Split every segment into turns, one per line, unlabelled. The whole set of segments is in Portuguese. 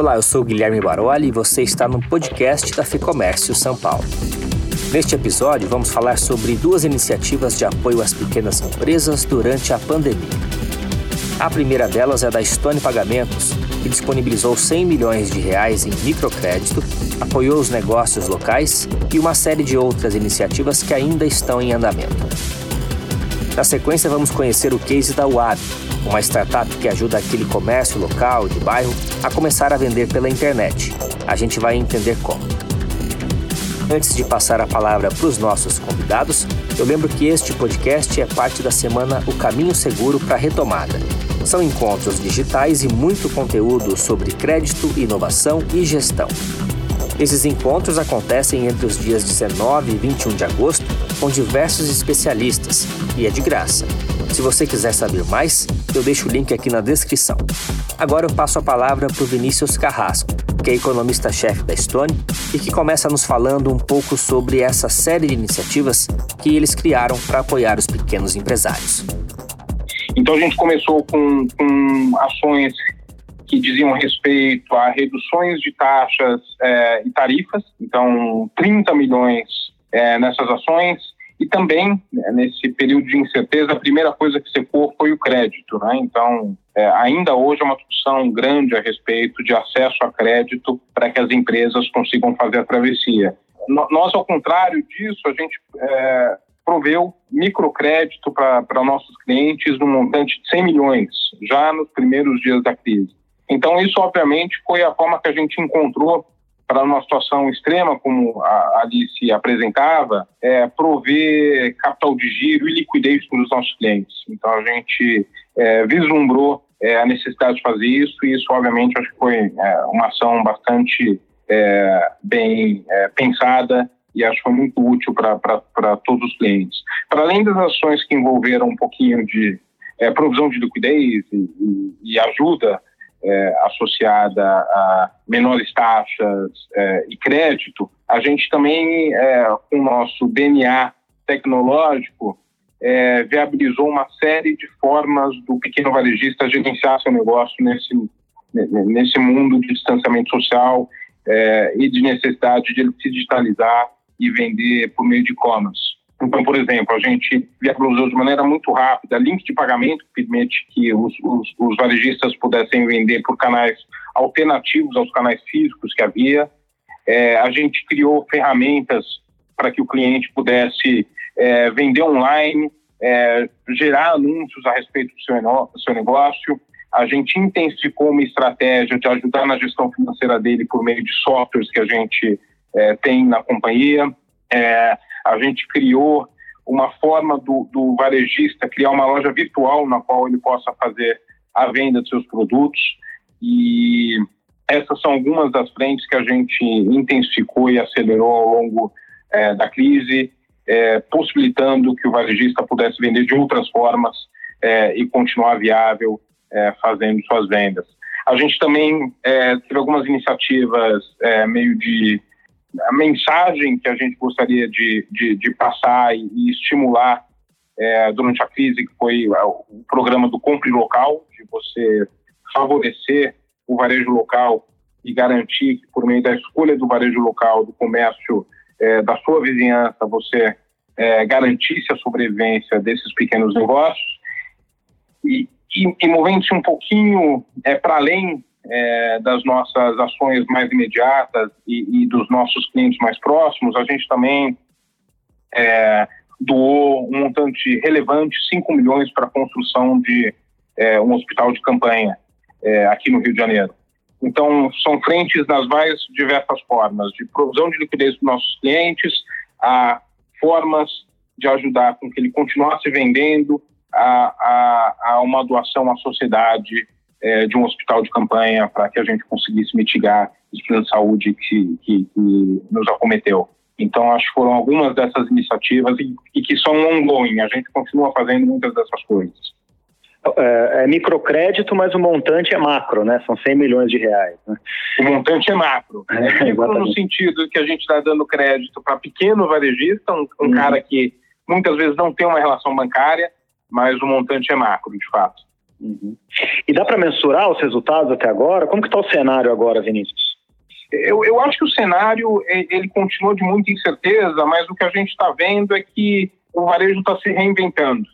Olá, eu sou Guilherme Baroli e você está no podcast da Ficomércio São Paulo. Neste episódio, vamos falar sobre duas iniciativas de apoio às pequenas empresas durante a pandemia. A primeira delas é da Stone Pagamentos, que disponibilizou 100 milhões de reais em microcrédito, apoiou os negócios locais e uma série de outras iniciativas que ainda estão em andamento. Na sequência, vamos conhecer o case da UAB, uma startup que ajuda aquele comércio local de bairro a começar a vender pela internet. A gente vai entender como. Antes de passar a palavra para os nossos convidados, eu lembro que este podcast é parte da semana O Caminho Seguro para a Retomada. São encontros digitais e muito conteúdo sobre crédito, inovação e gestão. Esses encontros acontecem entre os dias 19 e 21 de agosto com diversos especialistas e é de graça. Se você quiser saber mais, eu deixo o link aqui na descrição. Agora eu passo a palavra para o Vinícius Carrasco, que é economista-chefe da Stone e que começa nos falando um pouco sobre essa série de iniciativas que eles criaram para apoiar os pequenos empresários.
Então a gente começou com, com ações que diziam respeito a reduções de taxas é, e tarifas, então 30 milhões é, nessas ações, e também, né, nesse período de incerteza, a primeira coisa que secou foi o crédito. Né? Então, é, ainda hoje é uma discussão grande a respeito de acesso a crédito para que as empresas consigam fazer a travessia. Nós, ao contrário disso, a gente é, proveu microcrédito para nossos clientes no montante de 100 milhões, já nos primeiros dias da crise. Então, isso, obviamente, foi a forma que a gente encontrou para uma situação extrema, como a Alice apresentava, é prover capital de giro e liquidez para os nossos clientes. Então, a gente é, vislumbrou é, a necessidade de fazer isso, e isso, obviamente, acho que foi é, uma ação bastante é, bem é, pensada e acho que foi muito útil para todos os clientes. Para além das ações que envolveram um pouquinho de provisão de liquidez e, e, e ajuda é, associada a menores taxas é, e crédito, a gente também, é, com o nosso DNA tecnológico, é, viabilizou uma série de formas do pequeno varejista gerenciar seu negócio nesse, nesse mundo de distanciamento social é, e de necessidade de ele se digitalizar e vender por meio de e-commerce. Então, por exemplo, a gente viabilizou de maneira muito rápida link de pagamento que permite que os, os, os varejistas pudessem vender por canais alternativos aos canais físicos que havia. É, a gente criou ferramentas para que o cliente pudesse é, vender online, é, gerar anúncios a respeito do seu, seu negócio. A gente intensificou uma estratégia de ajudar na gestão financeira dele por meio de softwares que a gente é, tem na companhia. É, a gente criou uma forma do, do varejista criar uma loja virtual na qual ele possa fazer a venda de seus produtos e essas são algumas das frentes que a gente intensificou e acelerou ao longo é, da crise, é, possibilitando que o varejista pudesse vender de outras formas é, e continuar viável é, fazendo suas vendas. A gente também é, teve algumas iniciativas é, meio de a mensagem que a gente gostaria de, de, de passar e, e estimular é, durante a crise, que foi o programa do Compre Local, de você favorecer o varejo local e garantir que, por meio da escolha do varejo local, do comércio é, da sua vizinhança, você é, garantisse a sobrevivência desses pequenos negócios. E, e, e movendo-se um pouquinho é, para além é, das nossas ações mais imediatas e, e, dos nossos clientes mais próximos, a gente também é, doou um montante relevante, 5 milhões, para a construção de é, um hospital de campanha é, aqui no Rio de Janeiro. Então, são frentes nas mais diversas formas, de provisão de liquidez para nossos clientes, a formas de ajudar com que ele continuasse vendendo, a, a, a uma doação à sociedade é, de um hospital de campanha para que a gente conseguisse mitigar os problemas de saúde que, que, que, nos acometeu. Então, acho que foram algumas dessas iniciativas e, e, que são ongoing. A gente continua fazendo muitas dessas coisas.
É, é microcrédito, mas o montante é macro, né? São 100 milhões de reais. Né?
O montante é macro. É, é micro no sentido que a gente está dando crédito para pequeno varejista, um, um uhum. cara que muitas vezes não tem uma relação bancária, mas o montante é macro, de fato.
Uhum. E dá para mensurar os resultados até agora? Como que está o cenário agora, Vinícius?
Eu, eu acho que o cenário ele continua de muita incerteza, mas o que a gente está vendo é que o varejo está se reinventando.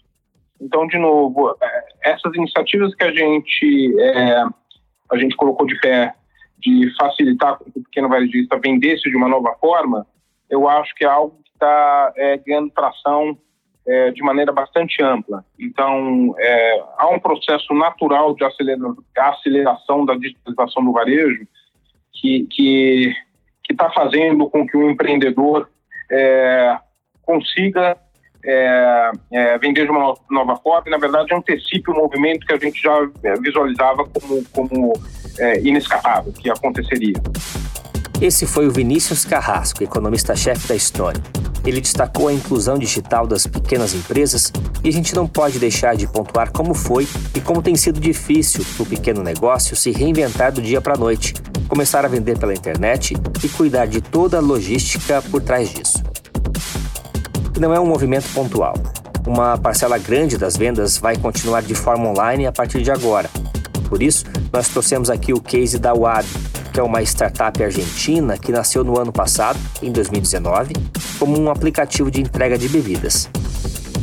Então, de novo, é, essas iniciativas que a gente é, a gente colocou de pé de facilitar o pequeno varejista vendesse de uma nova forma, eu acho que é algo que está é, ganhando tração é, de maneira bastante ampla. Então, é, há um processo natural de aceleração da digitalização do varejo que está fazendo com que o empreendedor é, consiga é, é, vender de uma nova forma e, na verdade, antecipe o movimento que a gente já é, visualizava como, como é, inescapável, que aconteceria.
Esse foi o Vinícius Carrasco, economista-chefe da Stone. Ele destacou a inclusão digital das pequenas empresas e a gente não pode deixar de pontuar como foi e como tem sido difícil para o pequeno negócio se reinventar do dia para a noite, começar a vender pela internet e cuidar de toda a logística por trás disso. Não é um movimento pontual. Uma parcela grande das vendas vai continuar de forma online a partir de agora. Por isso, nós trouxemos aqui o case da Wab, que é uma startup argentina que nasceu no ano passado, em 2019, como um aplicativo de entrega de bebidas.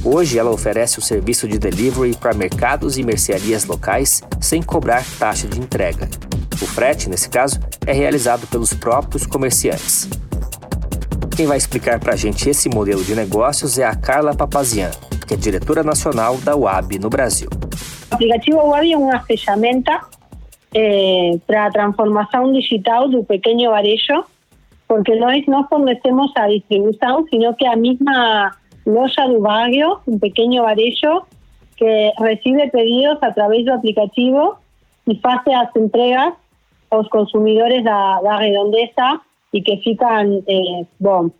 Hoje ela oferece o serviço de delivery para mercados e mercearias locais sem cobrar taxa de entrega. O frete, nesse caso, é realizado pelos próprios comerciantes. Quem vai explicar para a gente esse modelo de negócios é a Carla Papazian, que é diretora nacional da UAB no Brasil.
O aplicativo UAB é uma ferramenta eh, para a transformação digital do pequeno varejo, porque nós não fornecemos a distribuição, sino que a mesma loja do barrio, um pequeno varejo, que recebe pedidos através do aplicativo e faz as entregas os consumidores da, da redondeza y que fican eh, bom,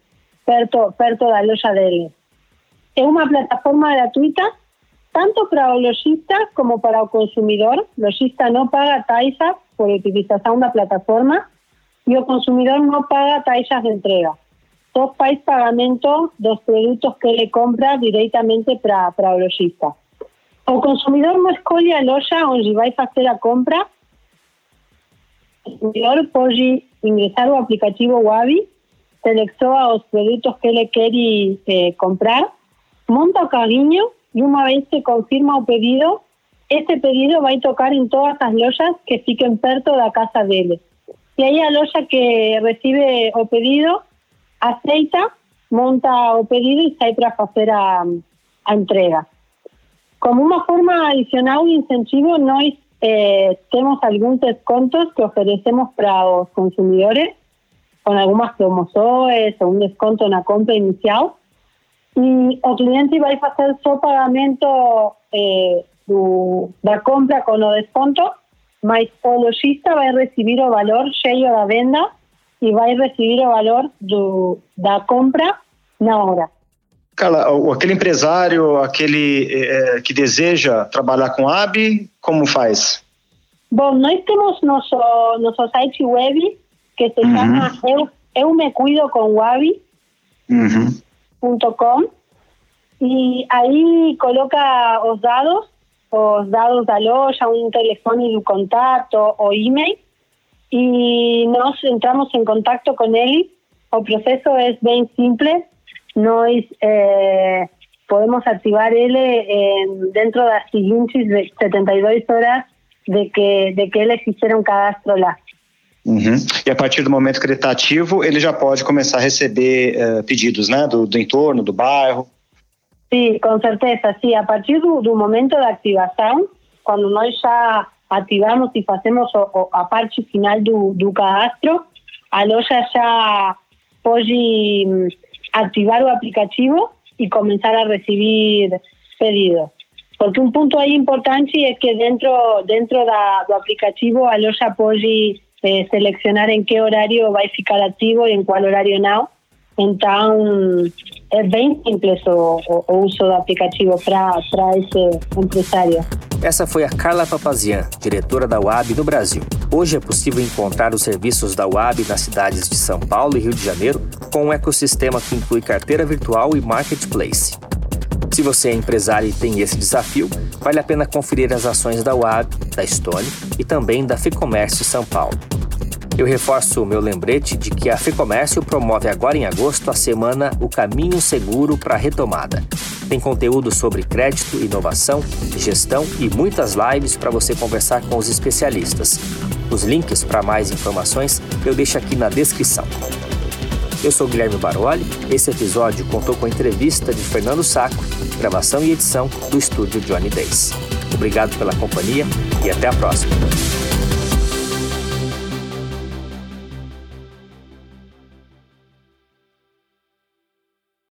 perto, perto da loja deles. Es una plataforma gratuita tanto para o lojista como para o consumidor. O lojista no paga taxas por utilización da plataforma y o consumidor no paga taxas de entrega. Só faz pagamento dos produtos que ele compra directamente para, para o lojista. O consumidor no escolhe a loja onde vai fazer a compra o consumidor pode ingressar o aplicativo Wabi, seleciona os produtos que ele quer eh, comprar, monta o carrinho e uma vez que confirma o pedido, esse pedido vai tocar em todas as lojas que fiquem perto da casa dele. E aí a loja que recebe o pedido aceita, monta o pedido e sai para fazer a, a entrega. Como uma forma adicional de incentivo, nós eh, tenemos algunos descontos que ofrecemos para los consumidores con algunas promociones o un desconto en la compra inicial. Y el cliente va a hacer su pagamento eh, la compra con o desconto, mas o lojista va a recibir el valor cheio la venda y va a recibir el valor de la compra na hora.
Carla, aquele empresário, aquele é, que deseja trabalhar com AB, como faz?
Bom, nós temos nosso, nosso site web que se uhum. chama eu, eu me cuido com wabi.com uhum. E aí coloca os dados, os dados da loja, um telefone do contato ou e-mail e nós entramos em contato com ele. O processo é bem simples nós eh, podemos ativar ele eh, dentro das seguintes 72 horas de que, de que eles fizeram cadastro lá.
Uhum. E a partir do momento que ele está ativo, ele já pode começar a receber uh, pedidos, né, do, do entorno, do bairro.
Sim, com certeza, sim. A partir do, do momento da ativação, quando nós já ativamos e fazemos o, a parte final do, do cadastro, a loja já pode hum, activar o aplicativo y comenzar a recibir pedidos. Porque un punto ahí importante es que dentro dentro da, do aplicativo a loja pode eh, seleccionar en qué horario va a ficar activo y en cuál horario no. Então, é bem simples o, o uso do aplicativo para esse empresário.
Essa foi a Carla Papazian, diretora da UAB no Brasil. Hoje é possível encontrar os serviços da UAB nas cidades de São Paulo e Rio de Janeiro, com um ecossistema que inclui carteira virtual e marketplace. Se você é empresário e tem esse desafio, vale a pena conferir as ações da UAB, da Stone e também da Ficomércio São Paulo. Eu reforço o meu lembrete de que a Ficomércio promove agora em agosto a semana O Caminho Seguro para a Retomada. Tem conteúdo sobre crédito, inovação, gestão e muitas lives para você conversar com os especialistas. Os links para mais informações eu deixo aqui na descrição. Eu sou Guilherme Baroli. Esse episódio contou com a entrevista de Fernando Saco, gravação e edição do estúdio Johnny Days. Obrigado pela companhia e até a próxima.